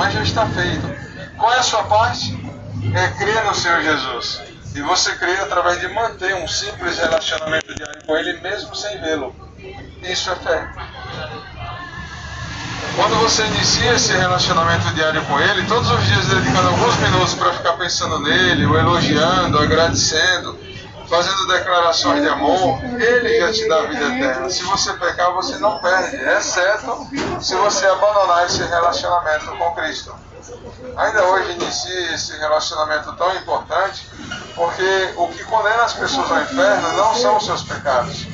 mas já está feito. Qual é a sua parte? É crer no Senhor Jesus. E você crê através de manter um simples relacionamento diário com Ele, mesmo sem vê-lo. Isso é fé. Quando você inicia esse relacionamento diário com Ele, todos os dias dedicando alguns minutos para ficar pensando nele, o elogiando, agradecendo, fazendo declarações de amor, Ele já te dá a vida eterna. Se você pecar, você não perde, exceto se você abandonar esse relacionamento com Cristo. Ainda hoje inicia esse relacionamento tão importante, porque o que condena as pessoas ao inferno não são os seus pecados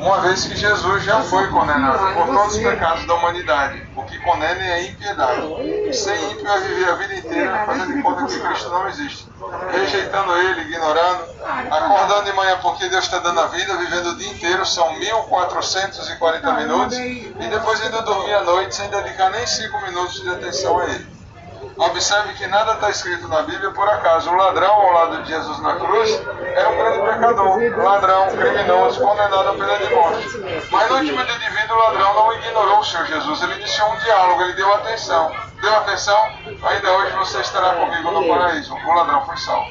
uma vez que Jesus já foi condenado por todos os pecados da humanidade. O que condena é a impiedade. Sem ímpio é viver a vida inteira fazendo de conta que Cristo não existe. Rejeitando Ele, ignorando, acordando de manhã porque Deus está dando a vida, vivendo o dia inteiro, são 1440 minutos, e depois ainda dormir à noite sem dedicar nem 5 minutos de atenção a Ele. Observe que nada está escrito na Bíblia por acaso. O ladrão ao lado de Jesus na cruz era um grande pecador, ladrão, criminoso, condenado à pena de morte. Mas no último dia de vida, o ladrão não ignorou o Senhor Jesus. Ele iniciou um diálogo, ele deu atenção. Deu atenção? Ainda hoje você estará comigo no paraíso. O ladrão foi salvo.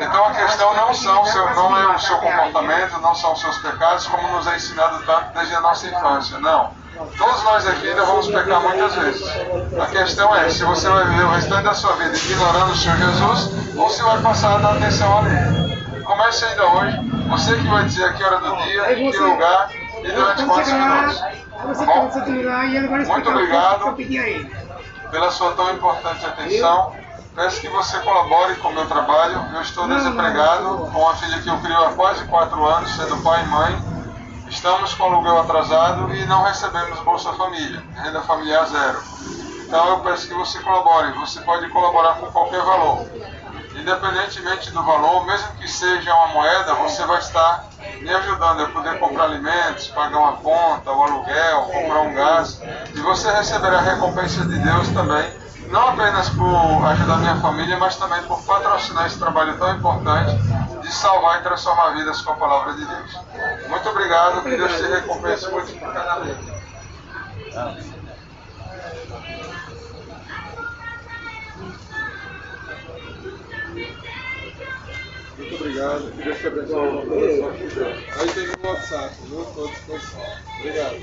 Então a questão não, são seu, não é o seu comportamento, não são os seus pecados, como nos é ensinado tanto desde a nossa infância. Não. Todos nós aqui ainda vamos pecar muitas vezes. A questão é se você vai viver o restante da sua vida ignorando o Senhor Jesus ou se vai passar a dar atenção a Ele. Comece ainda hoje. Você que vai dizer a que hora do dia, em que lugar e durante quantos minutos. Tá bom? Muito obrigado pela sua tão importante atenção. Peço que você colabore com o meu trabalho. Eu estou desempregado, com uma filha que eu crio há quase quatro anos, sendo pai e mãe. Estamos com aluguel atrasado e não recebemos Bolsa Família, renda familiar zero. Então eu peço que você colabore. Você pode colaborar com qualquer valor. Independentemente do valor, mesmo que seja uma moeda, você vai estar me ajudando a poder comprar alimentos, pagar uma conta, o aluguel, comprar um gás. E você receberá a recompensa de Deus também, não apenas por ajudar minha família, mas também por patrocinar esse trabalho tão importante de salvar e transformar vidas com a palavra de Deus. Muito obrigado, que Deus te recompense multiplicadamente. Muito obrigado, que Deus te abençoe. Aí tem o WhatsApp, viu? Estou à disposição. Obrigado.